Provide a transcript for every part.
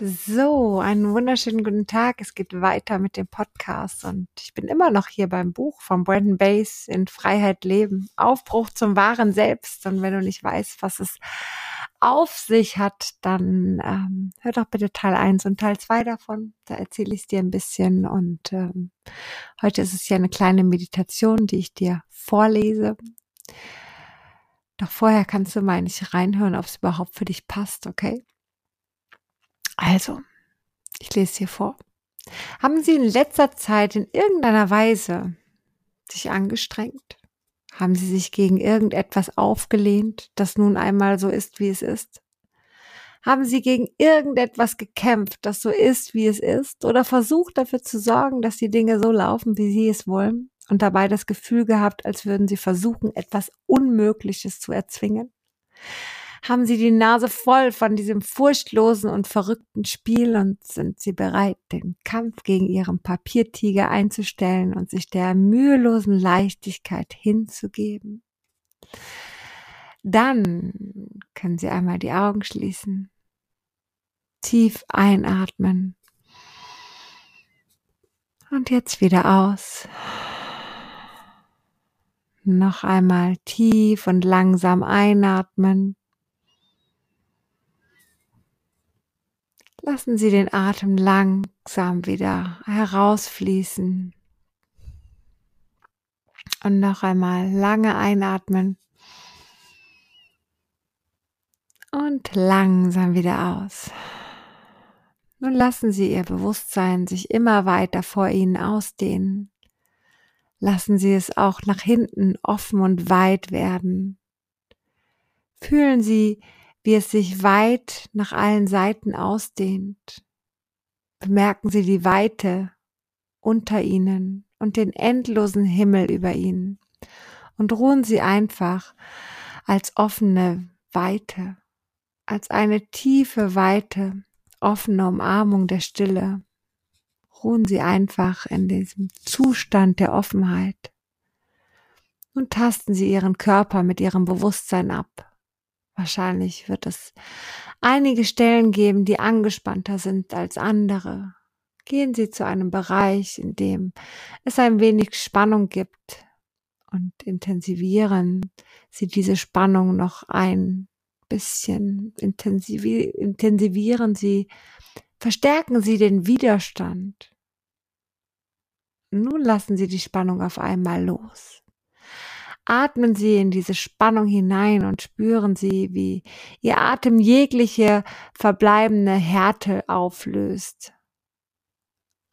So, einen wunderschönen guten Tag. Es geht weiter mit dem Podcast und ich bin immer noch hier beim Buch von Brandon Bass in Freiheit leben. Aufbruch zum wahren Selbst. Und wenn du nicht weißt, was es auf sich hat, dann ähm, hör doch bitte Teil 1 und Teil 2 davon. Da erzähle ich es dir ein bisschen. Und ähm, heute ist es ja eine kleine Meditation, die ich dir vorlese. Doch vorher kannst du mal nicht reinhören, ob es überhaupt für dich passt, okay? Also, ich lese hier vor. Haben Sie in letzter Zeit in irgendeiner Weise sich angestrengt? Haben Sie sich gegen irgendetwas aufgelehnt, das nun einmal so ist, wie es ist? Haben Sie gegen irgendetwas gekämpft, das so ist, wie es ist? Oder versucht dafür zu sorgen, dass die Dinge so laufen, wie Sie es wollen? Und dabei das Gefühl gehabt, als würden Sie versuchen, etwas Unmögliches zu erzwingen? Haben sie die Nase voll von diesem furchtlosen und verrückten Spiel und sind sie bereit, den Kampf gegen ihren Papiertiger einzustellen und sich der mühelosen Leichtigkeit hinzugeben. Dann können Sie einmal die Augen schließen, tief einatmen und jetzt wieder aus. Noch einmal tief und langsam einatmen Lassen Sie den Atem langsam wieder herausfließen. Und noch einmal lange einatmen. Und langsam wieder aus. Nun lassen Sie Ihr Bewusstsein sich immer weiter vor Ihnen ausdehnen. Lassen Sie es auch nach hinten offen und weit werden. Fühlen Sie, wie es sich weit nach allen Seiten ausdehnt. Bemerken Sie die Weite unter Ihnen und den endlosen Himmel über Ihnen und ruhen Sie einfach als offene Weite, als eine tiefe, weite, offene Umarmung der Stille. Ruhen Sie einfach in diesem Zustand der Offenheit. und tasten Sie Ihren Körper mit Ihrem Bewusstsein ab. Wahrscheinlich wird es einige Stellen geben, die angespannter sind als andere. Gehen Sie zu einem Bereich, in dem es ein wenig Spannung gibt und intensivieren Sie diese Spannung noch ein bisschen, intensivieren Sie, verstärken Sie den Widerstand. Nun lassen Sie die Spannung auf einmal los. Atmen Sie in diese Spannung hinein und spüren Sie, wie Ihr Atem jegliche verbleibende Härte auflöst.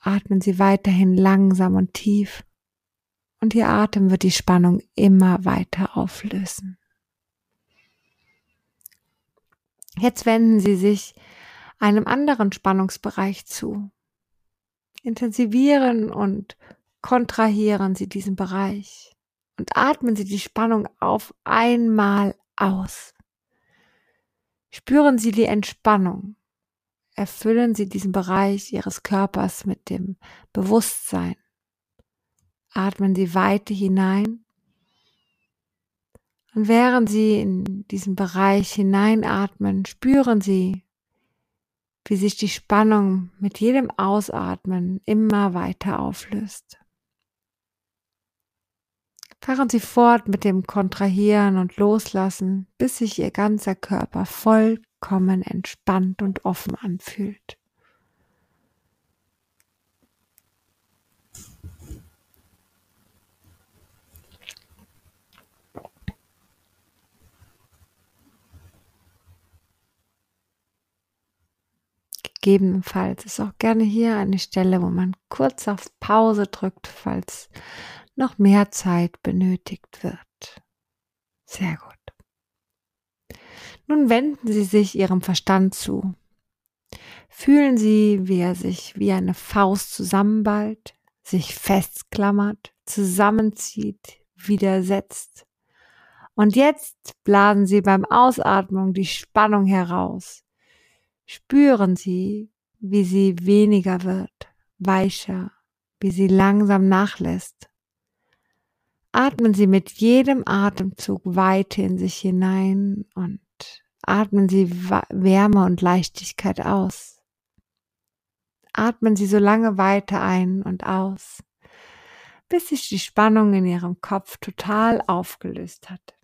Atmen Sie weiterhin langsam und tief und Ihr Atem wird die Spannung immer weiter auflösen. Jetzt wenden Sie sich einem anderen Spannungsbereich zu. Intensivieren und kontrahieren Sie diesen Bereich und atmen Sie die Spannung auf einmal aus. Spüren Sie die Entspannung. Erfüllen Sie diesen Bereich Ihres Körpers mit dem Bewusstsein. Atmen Sie Weite hinein. Und während Sie in diesen Bereich hineinatmen, spüren Sie, wie sich die Spannung mit jedem Ausatmen immer weiter auflöst. Fahren Sie fort mit dem Kontrahieren und Loslassen, bis sich Ihr ganzer Körper vollkommen entspannt und offen anfühlt. Gegebenenfalls ist auch gerne hier eine Stelle, wo man kurz auf Pause drückt, falls noch mehr Zeit benötigt wird. Sehr gut. Nun wenden Sie sich Ihrem Verstand zu. Fühlen Sie, wie er sich wie eine Faust zusammenballt, sich festklammert, zusammenzieht, widersetzt. Und jetzt blasen Sie beim Ausatmung die Spannung heraus. Spüren Sie, wie sie weniger wird, weicher, wie sie langsam nachlässt Atmen Sie mit jedem Atemzug Weite in sich hinein und atmen Sie Wärme und Leichtigkeit aus. atmen Sie so lange weiter ein und aus, bis sich die Spannung in Ihrem Kopf total aufgelöst hat.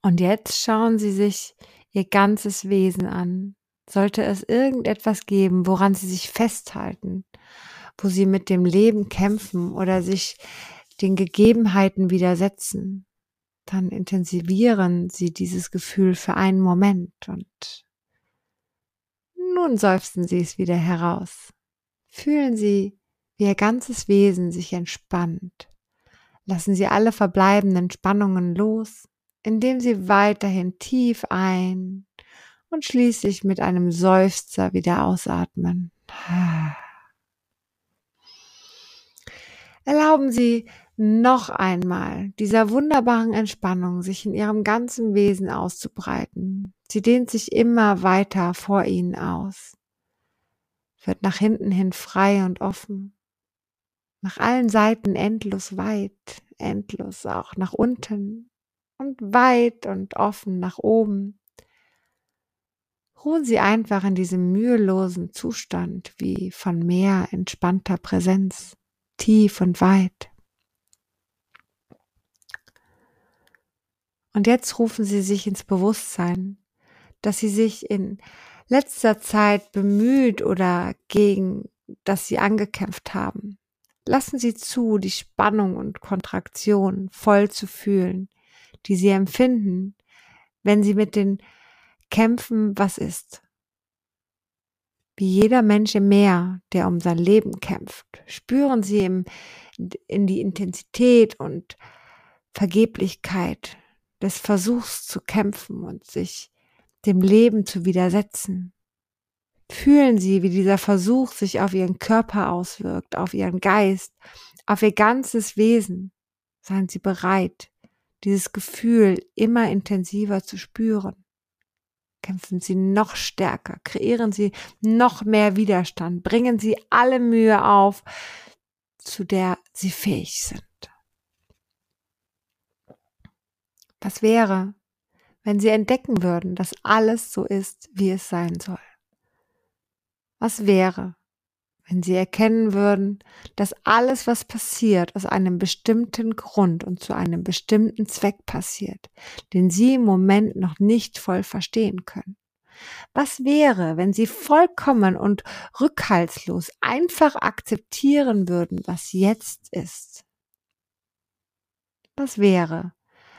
Und jetzt schauen Sie sich Ihr ganzes Wesen an. Sollte es irgendetwas geben, woran Sie sich festhalten, wo Sie mit dem Leben kämpfen oder sich den Gegebenheiten widersetzen, dann intensivieren Sie dieses Gefühl für einen Moment und nun seufzen Sie es wieder heraus. Fühlen Sie, wie Ihr ganzes Wesen sich entspannt. Lassen Sie alle verbleibenden Spannungen los, indem Sie weiterhin tief ein und schließlich mit einem Seufzer wieder ausatmen. Erlauben Sie noch einmal dieser wunderbaren Entspannung sich in Ihrem ganzen Wesen auszubreiten. Sie dehnt sich immer weiter vor Ihnen aus, wird nach hinten hin frei und offen, nach allen Seiten endlos weit, endlos auch nach unten und weit und offen nach oben. Ruhen Sie einfach in diesem mühelosen Zustand wie von mehr entspannter Präsenz, tief und weit. Und jetzt rufen Sie sich ins Bewusstsein, dass Sie sich in letzter Zeit bemüht oder gegen das Sie angekämpft haben. Lassen Sie zu, die Spannung und Kontraktion voll zu fühlen, die Sie empfinden, wenn Sie mit den Kämpfen was ist. Wie jeder Mensch im Meer, der um sein Leben kämpft, spüren Sie im, in die Intensität und Vergeblichkeit des Versuchs zu kämpfen und sich dem Leben zu widersetzen. Fühlen Sie, wie dieser Versuch sich auf Ihren Körper auswirkt, auf Ihren Geist, auf Ihr ganzes Wesen. Seien Sie bereit, dieses Gefühl immer intensiver zu spüren. Kämpfen Sie noch stärker, kreieren Sie noch mehr Widerstand, bringen Sie alle Mühe auf, zu der Sie fähig sind. Was wäre, wenn Sie entdecken würden, dass alles so ist, wie es sein soll? Was wäre, wenn Sie erkennen würden, dass alles, was passiert, aus einem bestimmten Grund und zu einem bestimmten Zweck passiert, den Sie im Moment noch nicht voll verstehen können? Was wäre, wenn Sie vollkommen und rückhaltslos einfach akzeptieren würden, was jetzt ist? Was wäre,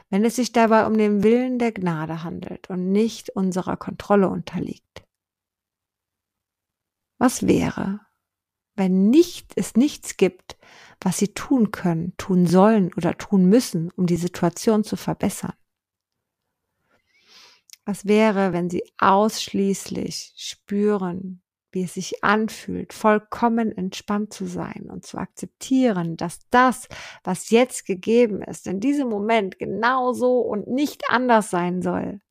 wenn es sich dabei um den Willen der Gnade handelt und nicht unserer Kontrolle unterliegt? Was wäre, wenn nicht, es nichts gibt, was sie tun können, tun sollen oder tun müssen, um die Situation zu verbessern? Was wäre, wenn sie ausschließlich spüren, wie es sich anfühlt, vollkommen entspannt zu sein und zu akzeptieren, dass das, was jetzt gegeben ist, in diesem Moment genauso und nicht anders sein soll.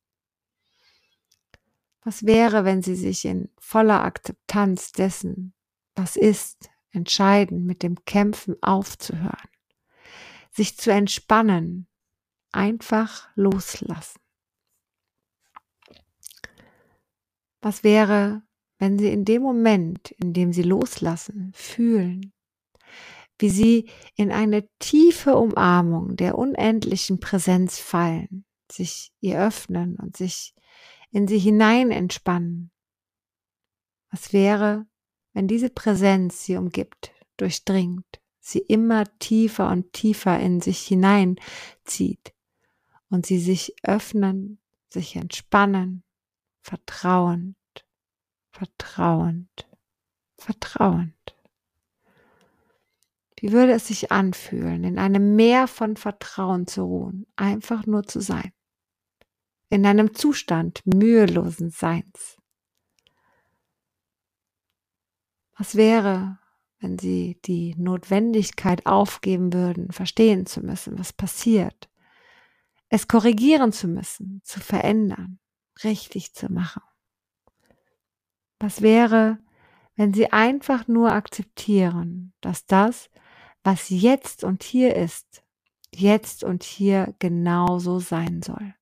Was wäre, wenn sie sich in voller Akzeptanz dessen, was ist, entscheiden, mit dem Kämpfen aufzuhören, sich zu entspannen, einfach loslassen. Was wäre, wenn sie in dem Moment, in dem sie loslassen, fühlen, wie sie in eine tiefe Umarmung der unendlichen Präsenz fallen, sich ihr öffnen und sich in sie hinein entspannen. Was wäre, wenn diese Präsenz sie umgibt, durchdringt, sie immer tiefer und tiefer in sich hineinzieht und sie sich öffnen, sich entspannen, vertrauend, vertrauend, vertrauend. Wie würde es sich anfühlen, in einem Meer von Vertrauen zu ruhen, einfach nur zu sein, in einem Zustand mühelosen Seins? Was wäre, wenn sie die Notwendigkeit aufgeben würden, verstehen zu müssen, was passiert, es korrigieren zu müssen, zu verändern, richtig zu machen? Was wäre, wenn sie einfach nur akzeptieren, dass das, was jetzt und hier ist, jetzt und hier genauso sein soll?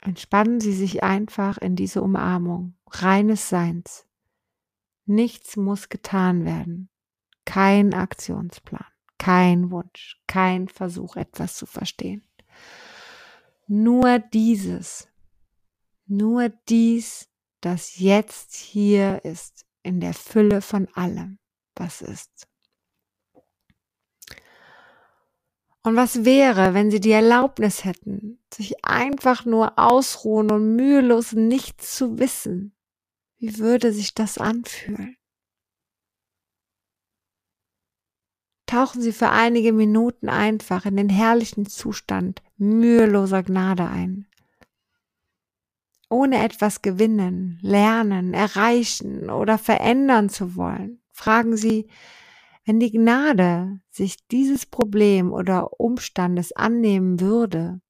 Entspannen Sie sich einfach in diese Umarmung reines Seins. Nichts muss getan werden. Kein Aktionsplan, kein Wunsch, kein Versuch, etwas zu verstehen. Nur dieses, nur dies, das jetzt hier ist, in der Fülle von allem, was ist. Und was wäre, wenn sie die Erlaubnis hätten, sich einfach nur ausruhen und mühelos nichts zu wissen? Wie würde sich das anfühlen? Tauchen Sie für einige Minuten einfach in den herrlichen Zustand müheloser Gnade ein. Ohne etwas gewinnen, lernen, erreichen oder verändern zu wollen, fragen Sie, wenn die Gnade sich dieses Problem oder Umstandes annehmen würde,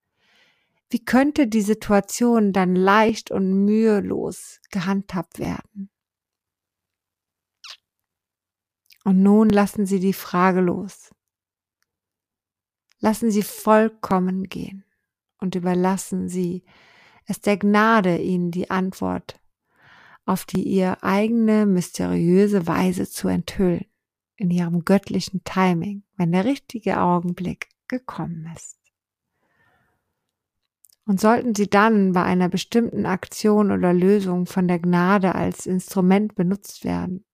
wie könnte die Situation dann leicht und mühelos gehandhabt werden? Und nun lassen Sie die Frage los. Lassen Sie vollkommen gehen und überlassen Sie es der Gnade, Ihnen die Antwort auf die ihr eigene mysteriöse Weise zu enthüllen in ihrem göttlichen Timing, wenn der richtige Augenblick gekommen ist. Und sollten Sie dann bei einer bestimmten Aktion oder Lösung von der Gnade als Instrument benutzt werden,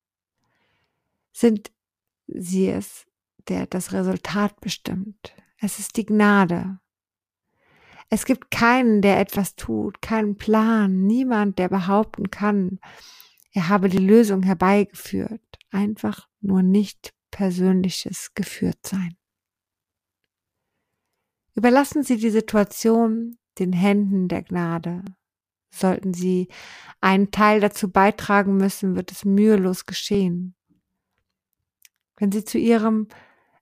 sind Sie es, der das Resultat bestimmt. Es ist die Gnade. Es gibt keinen, der etwas tut, keinen Plan, niemand, der behaupten kann, er habe die Lösung herbeigeführt. Einfach nur nicht persönliches geführt sein. Überlassen Sie die Situation den Händen der Gnade. Sollten Sie einen Teil dazu beitragen müssen, wird es mühelos geschehen. Wenn Sie zu Ihrem,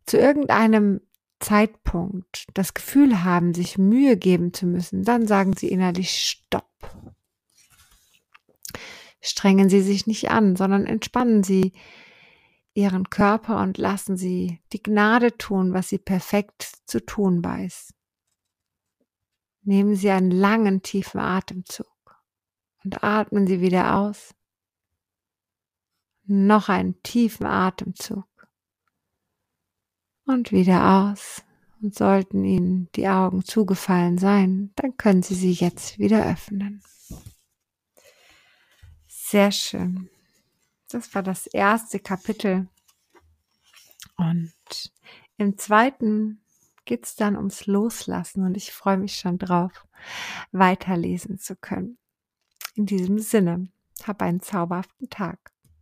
zu irgendeinem Zeitpunkt das Gefühl haben, sich Mühe geben zu müssen, dann sagen Sie innerlich Stopp. Strengen Sie sich nicht an, sondern entspannen Sie ihren Körper und lassen sie die Gnade tun, was sie perfekt zu tun weiß. Nehmen Sie einen langen, tiefen Atemzug und atmen Sie wieder aus. Noch einen tiefen Atemzug und wieder aus. Und sollten Ihnen die Augen zugefallen sein, dann können Sie sie jetzt wieder öffnen. Sehr schön. Das war das erste Kapitel. Und im zweiten geht es dann ums Loslassen und ich freue mich schon drauf, weiterlesen zu können. In diesem Sinne, hab einen zauberhaften Tag.